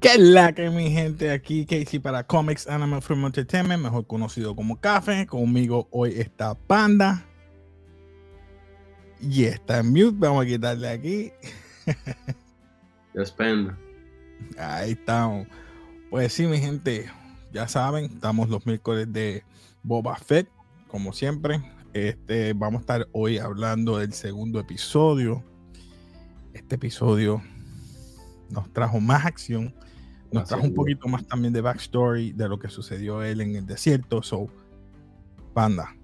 ¿Qué la que mi gente aquí? Casey para Comics Anime Film Entertainment, mejor conocido como Café. Conmigo hoy está Panda. Y está en mute. Vamos a quitarle aquí. Yes, Panda. Ahí estamos. Pues sí, mi gente, ya saben, estamos los miércoles de Boba Fett, como siempre. Este, vamos a estar hoy hablando del segundo episodio. Este episodio nos trajo más acción, nos trajo un poquito más también de backstory de lo que sucedió él en el desierto. So, Panda,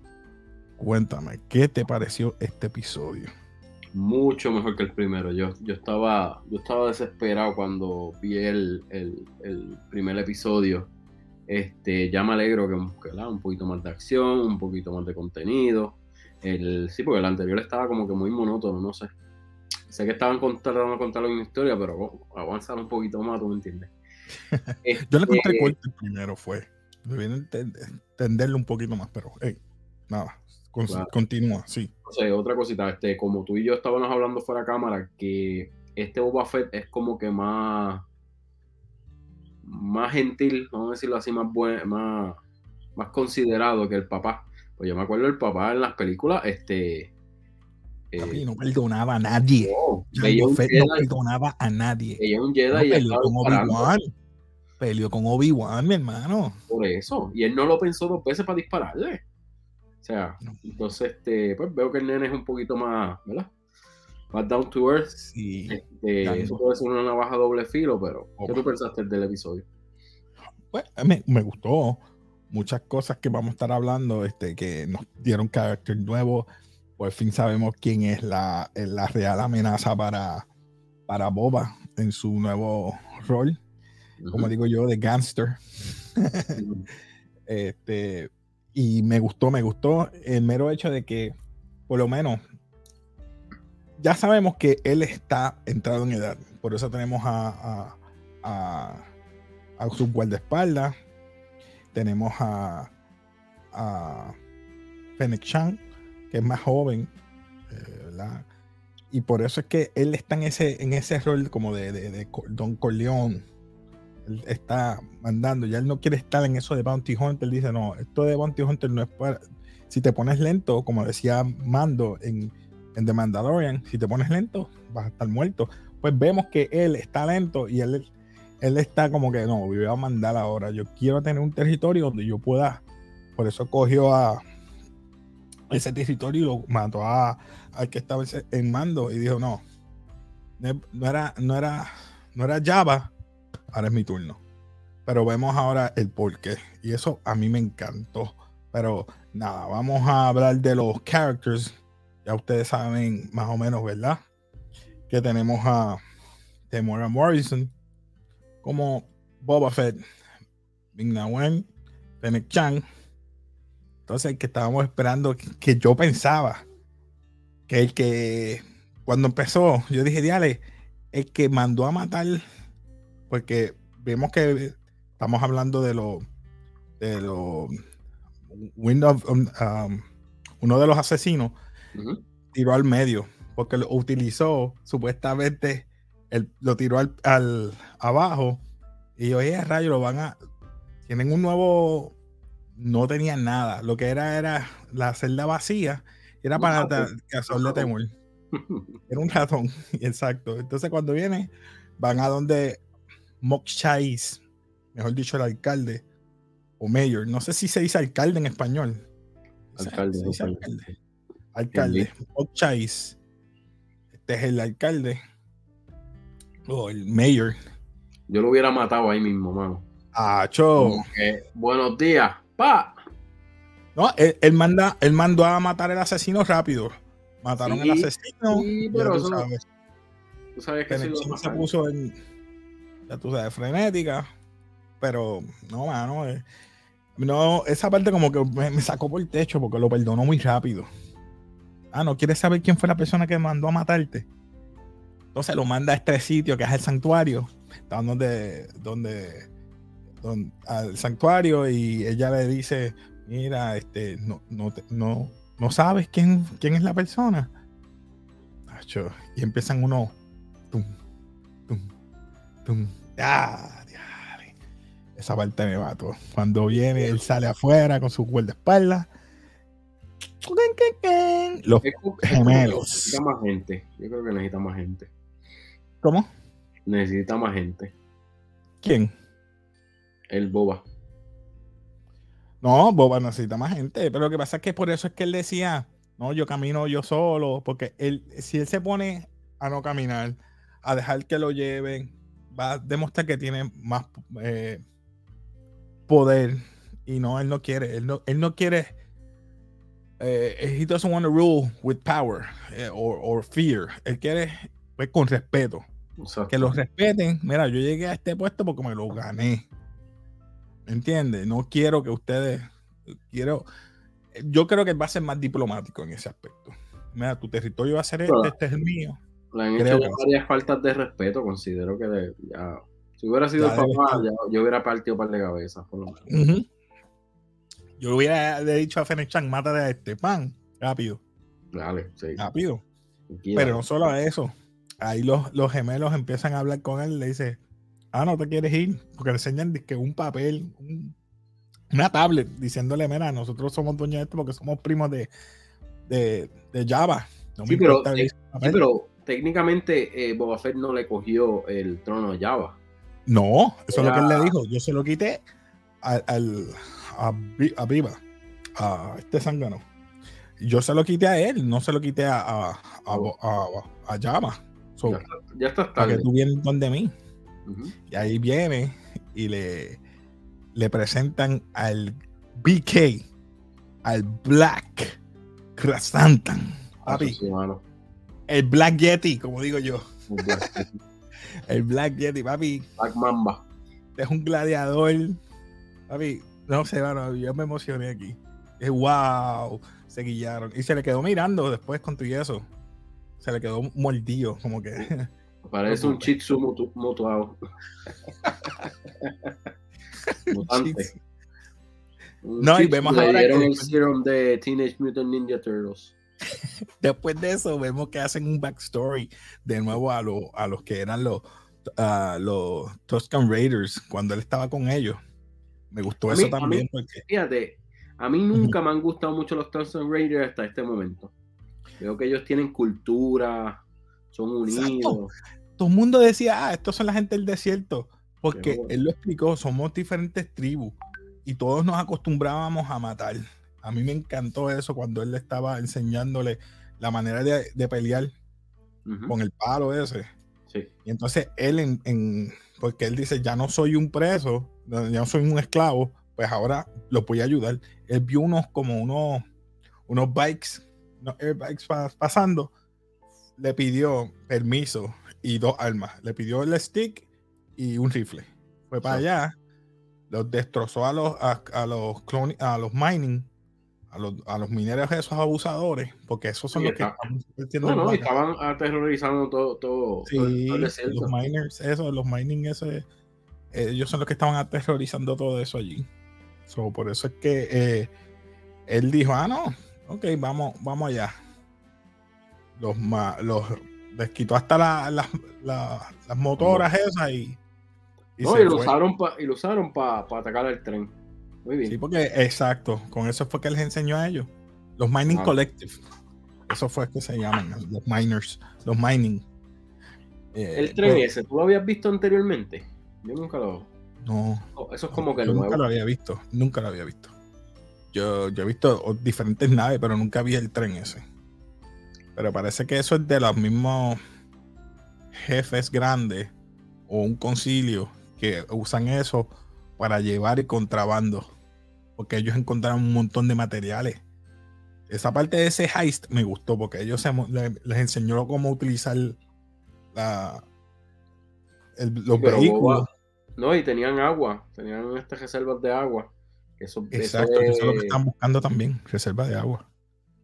cuéntame, ¿qué te pareció este episodio? Mucho mejor que el primero. Yo, yo, estaba, yo estaba desesperado cuando vi el, el- el primer episodio. Este, ya me alegro que, que, un poquito más de acción, un poquito más de contenido. El, sí, porque el anterior estaba como que muy monótono, no sé. Sé que estaban contando a contar una historia, pero oh, avanzar un poquito más, tú me entiendes. Yo le encontré Este, corto el primero, fue. Debí entenderlo un poquito más, pero hey, nada, con- Claro. continúa, sí. No sé, otra cosita, este, como tú y yo estábamos hablando fuera de cámara, que este Boba Fett es como que más, más gentil, vamos a decirlo así, más buen, más, más considerado que el papá. Pues yo me acuerdo del papá en las películas, este, eh, no perdonaba a nadie. no, no perdonaba a nadie. veía un No, Jedi y peleó con Obi-Wan. Peleó con Obi-Wan, mi hermano. por eso, y él no lo pensó dos veces para dispararle. O sea, No. entonces, este, pues veo que el nene es un poquito más, ¿verdad? Más down to earth. Sí. Este, eso puede ser una navaja doble filo, pero ¿qué tú pensaste del episodio? Pues, me, me gustó. Muchas cosas que vamos a estar hablando, este, que nos dieron carácter nuevo. Por fin sabemos quién es la, la real amenaza para, para Boba en su nuevo rol. Como digo yo, de gangster. Este, y me gustó, me gustó el mero hecho de que, por lo menos, ya sabemos que él está entrado en edad. Por eso tenemos a, a, a, a su guardaespaldas. Tenemos a, a Fennec Chan, que es más joven, eh, ¿verdad? Y por eso es que él está en ese, en ese rol como de, de- de Don Corleone. Él está mandando, ya él no quiere estar en eso de Bounty Hunter. Él dice, no, esto de Bounty Hunter no es para. Si te pones lento, como decía Mando en, en The Mandalorian, si te pones lento, vas a estar muerto. Pues vemos que él está lento y él, él está como que no, voy a mandar ahora. Yo quiero tener un territorio donde yo pueda. Por eso cogió a ese territorio y lo mató a, al que estaba en mando y dijo, no no era, no era, no era Java, ahora es mi turno. Pero vemos ahora el porqué. Y eso a mí me encantó. Pero nada, vamos a hablar de los characters. Ya ustedes saben más o menos, ¿verdad? Que tenemos a Temora Morrison como Boba Fett, Bing Wen, Fennec Chan. Entonces, el que estábamos esperando, que, que yo pensaba que el que cuando empezó, yo dije, diale, el que mandó a matar, porque vemos que estamos hablando de los de los Wind of- um, um, uno de los asesinos tiró al medio porque lo utilizó supuestamente el- lo tiró al, al- abajo y oye rayo lo van a tienen un nuevo no tenían nada lo que era era la celda vacía era para causarle Un temor. Era un ratón exacto. Entonces cuando viene van a donde Mokchais mejor dicho el alcalde o mayor no sé si se dice alcalde en español Alcalde, se dice alcalde. alcalde Mokchais este es el alcalde o el mayor Yo lo hubiera matado ahí mismo, mano. Acho. Como que, buenos días, pa. No, él, él manda, él mandó a matar al asesino rápido. Mataron al Sí, asesino. sí, ya pero tú sabes. Tú sabes que se puso en, ya tú sabes, frenética. Pero, no, mano. eh, no, esa parte como que me, sacó por el techo porque lo perdonó muy rápido. Ah, ¿no quieres saber quién fue la persona que mandó a matarte? Entonces lo manda a este sitio que es el santuario, donde, donde, donde al santuario y ella le dice, mira, este, no, no, no, no sabes quién, quién es la persona. Y empiezan uno, tum, tum, ah, esa parte me todo Cuando viene, él sale afuera con su espalda Los gemelos. Necesita más gente. Yo creo que necesita más gente. ¿Cómo? Necesita más gente. ¿Quién? El Boba. No, Boba necesita más gente. Pero lo que pasa es que por eso es que él decía, no, yo camino yo solo. Porque él, si él se pone a no caminar, a dejar que lo lleven, va a demostrar que tiene más eh, poder y no, él no quiere, él no, él no quiere, eh, he doesn't want to rule with power eh, or, fear, él quiere pues, con respeto, que lo respeten, mira, yo llegué a este puesto porque me lo gané, ¿entiendes? No quiero que ustedes, quiero, yo creo que va a ser más diplomático en ese aspecto. Mira, tu territorio va a ser este, este es el mío. Le han hecho varias faltas de respeto, considero que ya si hubiera sido el papá, yo hubiera partido un par de cabezas, por lo menos. Yo hubiera dicho a Fenechan, mata a este pan, rápido. Dale, sí. Rápido. Pero no solo eso. Ahí los, los, gemelos empiezan a hablar con él y le dice, ah, no te quieres ir, porque le enseñan que un papel, una tablet, diciéndole, mira, nosotros somos dueños de esto porque somos primos de, de, Java. sí, pero, pero, técnicamente eh, Boba Fett no le cogió el trono de Java. No, eso es lo que él le dijo. Yo se lo quité al, a, a, Viva, a este zángano. Yo se lo quité a él, no se lo quité a, a, a, Llama. ya, está, Para que tú vienes donde mí. Y ahí viene y le, le presentan al BK, al Black Krasantan. Papi. El Black Yeti, como digo yo. El Black Yeti, papi. Black Mamba. Es un gladiador. Papi, no sé, bueno, yo me emocioné aquí. Es wow. Se guillaron. Y se le quedó mirando después con tu y eso. Se le quedó mordido, como que. Parece un chitsu mutuado. Mutante. no, y vemos ahora. Que... el serum de Teenage Mutant Ninja Turtles. Después de eso, vemos que hacen un backstory de nuevo a, a los que eran los, uh, los Tuscan Raiders cuando él estaba con ellos. Me gustó eso también. Fíjate, a mí nunca me han gustado mucho los Tuscan Raiders hasta este momento. Veo que ellos tienen cultura, son unidos. Todo el mundo decía, ah, estos son la gente del desierto. Porque él lo explicó, somos diferentes tribus y todos nos acostumbrábamos a matar. A mí me encantó eso cuando él le estaba enseñándole la manera de, pelear con el palo ese. Y entonces él, en, porque él dice, ya no soy un preso, ya no soy un esclavo, pues ahora lo voy a ayudar. Él vio unos como unos, unos bikes, unos airbikes pasando, le pidió permiso y dos armas. Le pidió el stick y un rifle. Fue para allá, los destrozó a los, a, los, a los mining a los, mineros esos abusadores, porque esos son los que estaban aterrorizando todo, todo, sí, los miners, eso, los mining ese, ellos son los que estaban aterrorizando todo eso allí. por eso es que eh, él dijo, ah, no, ok, vamos, vamos allá. Los, los les quitó hasta las motoras esas y, y, no, y lo, usaron y lo usaron para atacar el tren. Muy bien. Sí, porque exacto, con eso fue que les enseñó a ellos. Los Mining Collective. Eso fue que se llaman, los miners, los mining. Eh, el tren ese, ¿tú lo habías visto anteriormente? Yo nunca lo. No. Oh, eso es como que yo Nunca lo había visto, nunca lo había visto. Yo, yo he visto diferentes naves, pero nunca vi el tren ese. Pero parece que eso es de los mismos jefes grandes o un concilio que usan eso para llevar el contrabando porque ellos encontraron un montón de materiales. Esa parte de ese heist me gustó porque ellos les enseñó cómo utilizar la, los vehículos. no, y tenían agua, tenían estas reservas de agua. Eso, Exacto, eso es lo que están buscando también, reservas de agua.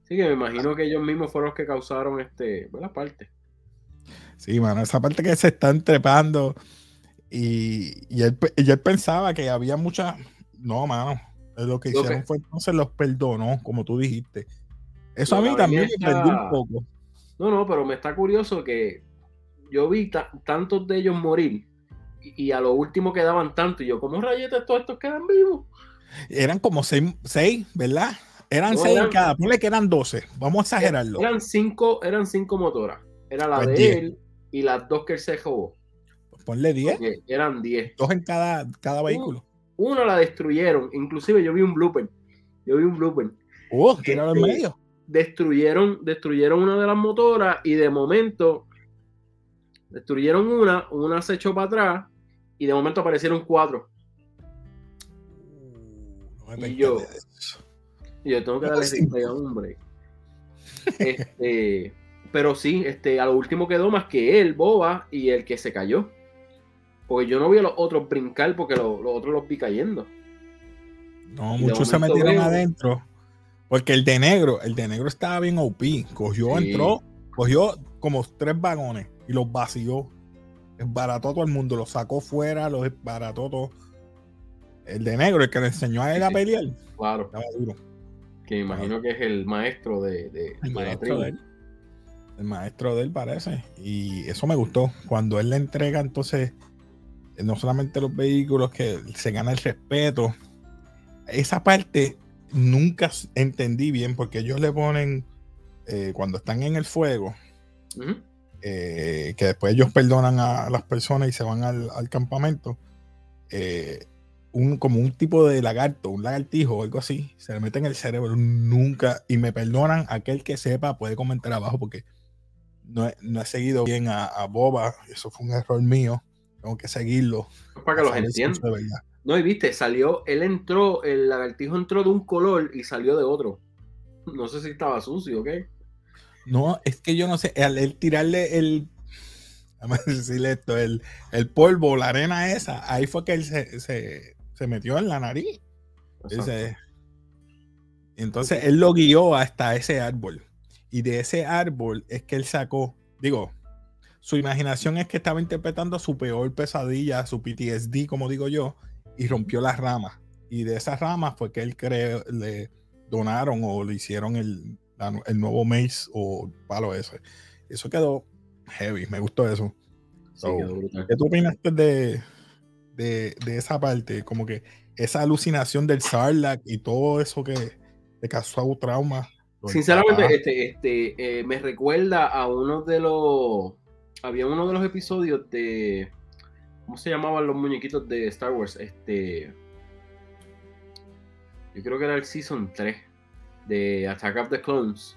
Sí, que me imagino que ellos mismos fueron los que causaron este, buena parte. Sí, mano, esa parte que se están trepando y, y, él, pensaba que había muchas. No, mano. Lo que hicieron fue entonces los perdonó, como tú dijiste. Eso a mí también me perdió un poco. No, no, pero me está curioso que yo vi tantos de ellos morir y, a lo último quedaban tantos. Y yo, ¿cómo rayetes todos estos quedan vivos? Eran como seis, ¿verdad? Eran seis en cada. Ponle que eran doce. Vamos a exagerarlo. Eran cinco, eran cinco motoras. Era la pues de él y las dos que él se jugó. Pues ponle diez. eran diez. Dos en cada, cada vehículo. Uno, la destruyeron. Inclusive yo vi un blooper. Yo vi un blooper. Oh, tiraron en medio. Destruyeron, destruyeron una de las motoras y de momento destruyeron una, una se echó para atrás y de momento aparecieron cuatro. Uh, y yo, yo tengo que darle a un break. Este, pero sí, este, a lo último quedó más que él, Boba, y el que se cayó. Porque yo no vi a los otros brincar porque los, otros los vi cayendo. No, muchos se metieron adentro. Porque el de negro, el de negro estaba bien OP. Cogió, entró, cogió como tres vagones y los vació. Esbarató a todo el mundo, los sacó fuera, los esbarató todo. El de negro, el que le enseñó a él a pelear. Claro. Estaba duro. Que imagino que es el maestro de, el maestro de él. El maestro de él parece. Y eso me gustó. Cuando él le entrega entonces no solamente los vehículos, que se gana el respeto. Esa parte nunca entendí bien porque ellos le ponen, eh, cuando están en el fuego, eh, que después ellos perdonan a las personas y se van al, campamento, un, como un tipo de lagarto, un lagartijo o algo así, se le mete en el cerebro, nunca, y me perdonan aquel que sepa, puede comentar abajo porque no he, seguido bien a, a Boba, eso fue un error mío tengo que seguirlo. Para que los entiendan. No, y viste, salió, él entró, el lagartijo entró de un color y salió de otro. No sé si estaba sucio o qué. No, es que yo no sé, al tirarle el, vamos a decirle esto, el, el, polvo, la arena esa, ahí fue que él se, se, metió en la nariz. entonces él lo guió hasta ese árbol. Y de ese árbol es que él sacó, digo, su imaginación es que estaba interpretando su peor pesadilla, su PTSD, como digo yo, y rompió las ramas. Y de esas ramas fue que él cree, le donaron o le hicieron el, el nuevo maze o palo ese. Eso quedó heavy, me gustó eso. ¿Qué tú opinas de, de, esa parte? Como que esa alucinación del Sarlacc y todo eso que le causó trauma. Sinceramente, este, este, eh, me recuerda a uno de los había uno de los episodios de. ¿Cómo se llamaban los muñequitos de Star Wars? Este. Yo creo que era el Season 3 de Attack of the Clones.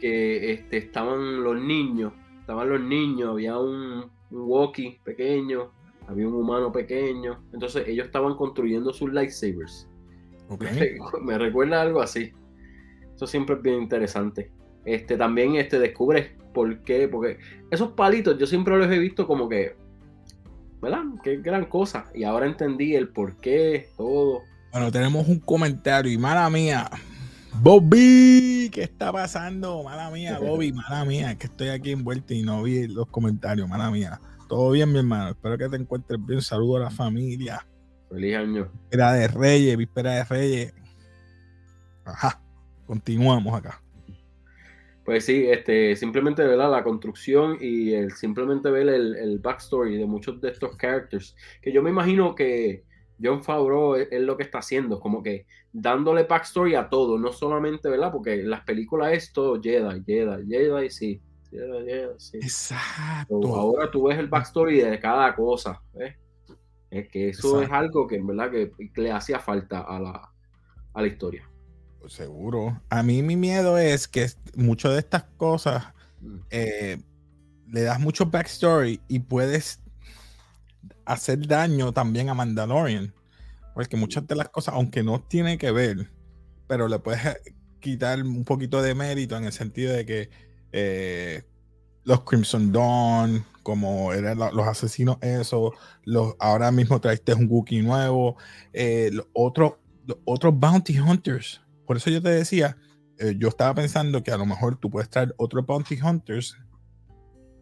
Que este, estaban los niños. Estaban los niños. Había un, un walkie pequeño. Había un humano pequeño. Entonces ellos estaban construyendo sus lightsabers. Me recuerda algo así. Eso siempre es bien interesante. Este, también este, descubre por qué, porque esos palitos yo siempre los he visto como que, ¿verdad? Qué gran cosa. Y ahora entendí el por qué, todo. Bueno, tenemos un comentario y mala mía. Bobby, ¿qué está pasando? Mala mía, Bobby, mala mía, que estoy aquí envuelto y no vi los comentarios, mala mía. Todo bien, mi hermano. Espero que te encuentres bien. Saludo a la familia. Feliz año. Víspera de Reyes, víspera de Reyes. Ajá. Continuamos acá. Pues sí, este, simplemente ver la construcción y el, simplemente ver el, backstory de muchos de estos characters, que yo me imagino que John Favreau es, lo que está haciendo, como que dándole backstory a todo, no solamente, ¿verdad? Porque las películas es todo Jedi, Jedi, Jedi, sí. Jedi, Jedi, sí. Exacto. ahora tú ves el backstory de cada cosa, ¿ves? Es que eso es algo que en verdad que, le hacía falta a la, a la historia. Seguro. A mí mi miedo es que muchas de estas cosas mm. eh, le das mucho backstory y puedes hacer daño también a Mandalorian. Porque muchas de las cosas, aunque no tiene que ver, pero le puedes eh, quitar un poquito de mérito en el sentido de que eh, los Crimson Dawn, como eran los asesinos, eso, los, ahora mismo traiste un Wookiee nuevo, los otros, los otros Bounty Hunters por eso yo te decía, eh, yo estaba pensando que a lo mejor tú puedes traer otro Bounty Hunters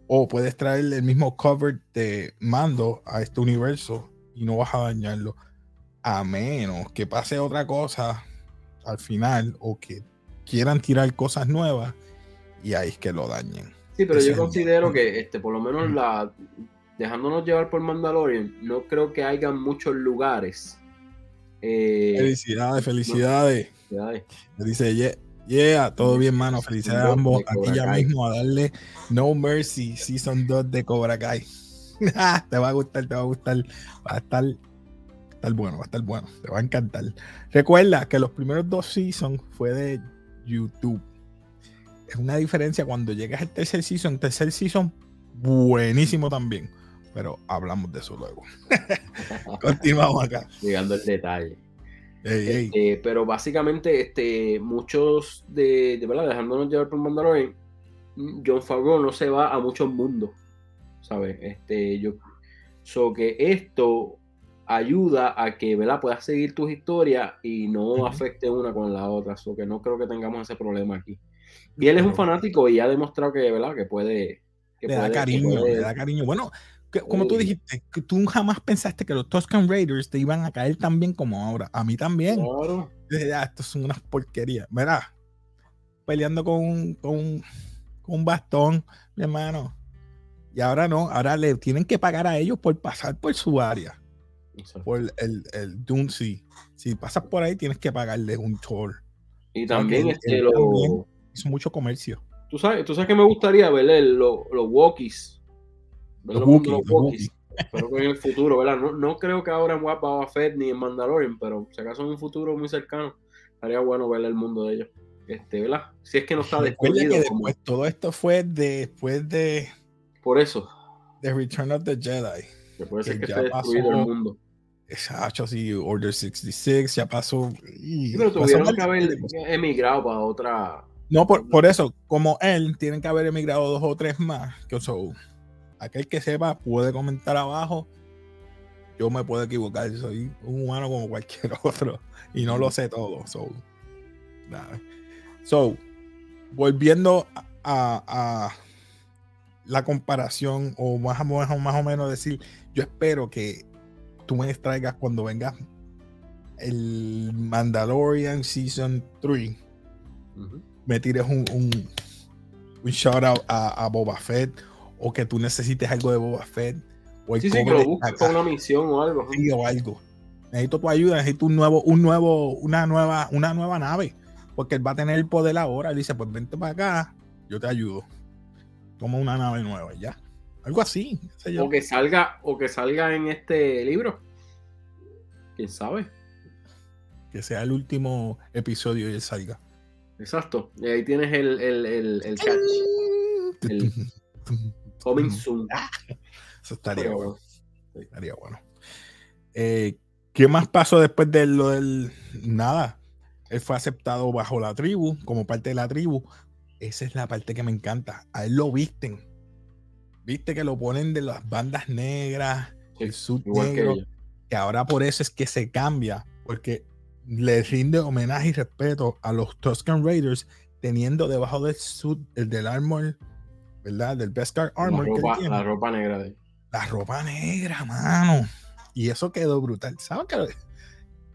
O puedes traer el mismo cover de Mando a este universo y no vas a dañarlo. A menos que pase otra cosa al final o que quieran tirar cosas nuevas y ahí es que lo dañen. Sí, pero yo considero que este, por lo menos la dejándonos llevar por Mandalorian, no creo que haya muchos lugares. Eh, felicidades, felicidades. dice, yeah, yeah, todo bien, mano. Felicidades a ambos. Aquí ya mismo a darle No Mercy Season 2 de Cobra Kai. te va a gustar, te va a gustar. Va a estar, estar bueno, va a estar bueno. Te va a encantar. Recuerda que los primeros dos seasons fue de YouTube. Es una diferencia cuando llegas al tercer season. Tercer season, buenísimo también. Pero hablamos de eso luego. Continuamos acá. Llegando el detalle. Este, pero básicamente, este, muchos de, de verdad, dejándonos llevar por Mandalorian, John Favreau no se va a muchos mundos. ¿Sabes? Este, yo. So que esto ayuda a que ¿verdad? puedas seguir tus historias y no afecte una con la otra. So que no creo que tengamos ese problema aquí. Y él es un fanático y ha demostrado que, ¿verdad? que puede. le da cariño, le da cariño. Bueno, como tú dijiste, que tú jamás pensaste que los Tuscan Raiders te iban a caer tan bien como ahora. A mí también. Claro. Ya, estos son unas porquerías. Verá, peleando con, con, con un bastón, mi hermano. Y ahora no, ahora le tienen que pagar a ellos por pasar por su área. Por el, el. Si pasas por ahí, tienes que pagarle un tour. Y también, este, lo... hizo mucho comercio. Tú sabes, tú sabes que me gustaría ver los, los walkies. Los, Pero en el futuro, ¿verdad? No, no creo que ahora en Boba Fett ni en Mandalorian, pero si acaso en un futuro muy cercano, estaría bueno ver el mundo de ellos. Este, ¿verdad? Si es que no está después que después, todo esto fue después de por eso. The Return of the Jedi. Que puede ser que, esté destruido el mundo. Exacto, sí, Order 66 ya pasó. pero tuvieron que haber emigrado para otra. No, por, por, eso, como él, tienen que haber emigrado dos o tres más. Que so, aquel que sepa puede comentar abajo. Yo me puedo equivocar, soy un humano como cualquier otro y no lo sé todo. So, nada. so volviendo a la comparación o más, más, más o menos decir, yo espero que tú me traigas cuando venga el Mandalorian Season 3, me tires un, un, un shout out a, Boba Fett o que tú necesites algo de Boba Fett. O sí, sí, que lo busques una misión o algo. Sí, o algo. Necesito tu ayuda, necesito un nuevo, un nuevo, una nueva, una nueva nave. Porque él va a tener el poder ahora. Él dice, pues vente para acá, yo te ayudo toma una nave nueva ya. Algo así. O que salga, o que salga en este libro. ¿Quién sabe? Que sea el último episodio y él salga. Exacto. Y ahí tienes el, el, el, el catch. coming soon. Eso estaría bueno. Estaría bueno. Eh, ¿Qué más pasó después de lo del nada? Él fue aceptado bajo la tribu, como parte de la tribu, esa es la parte que me encanta. A él lo visten. Viste que lo ponen de las bandas negras, el sud negro, que, ahora por eso es que se cambia, porque le rinde homenaje y respeto a los Tuscan Raiders teniendo debajo del sud, el del armor, ¿verdad? Del Beskar Armor. La ropa, negra de La ropa negra, mano. Y eso quedó brutal. ¿Sabes qué?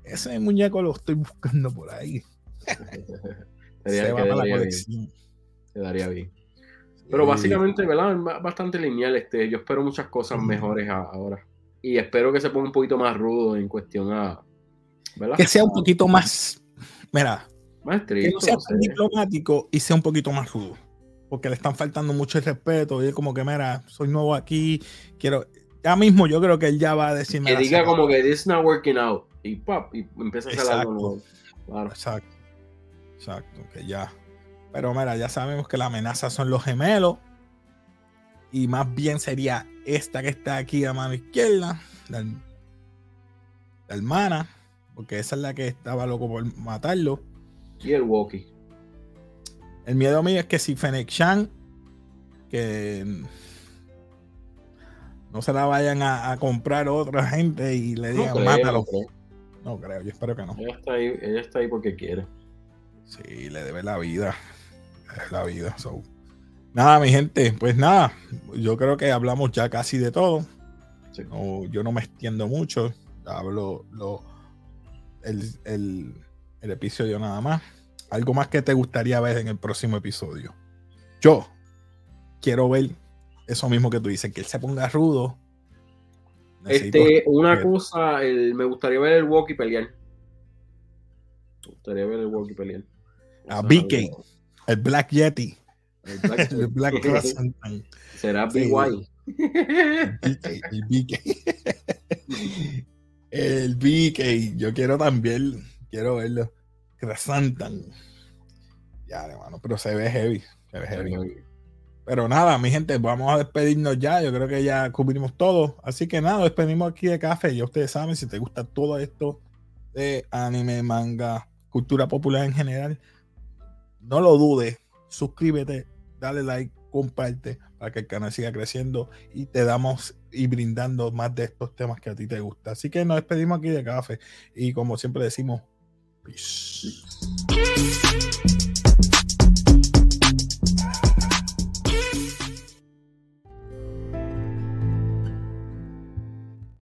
Ese muñeco lo estoy buscando por ahí. se va para la colección quedaría bien. Pero básicamente, ¿verdad? Bastante lineal. Este, yo espero muchas cosas mejores ahora. Y espero que se ponga un poquito más rudo en cuestión a. ¿verdad? Que sea un poquito más. Mira. Más que no sea tan diplomático y sea un poquito más rudo. Porque le están faltando mucho el respeto. Y es como que, mira, soy nuevo aquí. Quiero. Ya mismo yo creo que él ya va a decirme. Que diga como que this is not working out. Y pop, y empieza a hacer algo nuevo. Claro. Exacto. Exacto. Que ya pero mira, ya sabemos que la amenaza son los gemelos. Y más bien sería esta que está aquí a mano izquierda. La, hermana. Porque esa es la que estaba loco por matarlo. Y el walkie. El miedo mío es que si Fennec Shan. Que no se la vayan a, comprar otra gente y le digan mátalo. No creo. yo espero que no. Ella está ahí, ella está ahí porque quiere. Sí, le debe la vida es la vida. Nada, mi gente, pues nada, yo creo que hablamos ya casi de todo. yo no me extiendo mucho, hablo lo, el, el episodio nada más. Algo más que te gustaría ver en el próximo episodio. Yo quiero ver eso mismo que tú dices, que él se ponga rudo. este, una cosa, me gustaría ver el Walkie pelear. Me gustaría ver el Walkie pelear. A BK, el Black Yeti. El Black, el Black Será BY. El BK. El BK. Yo quiero también, quiero verlo. Crasantan. Ya, hermano, pero se ve heavy. Se ve heavy. Pero nada, mi gente, vamos a despedirnos ya. Yo creo que ya cubrimos todo. Así que nada, despedimos aquí de café. Ya ustedes saben, si te gusta todo esto de anime, manga, cultura popular en general, no lo dudes. Suscríbete, dale like, comparte para que el canal siga creciendo y te damos y brindando más de estos temas que a ti te gustan. Así que nos despedimos aquí de café y como siempre decimos, Peace. Peace.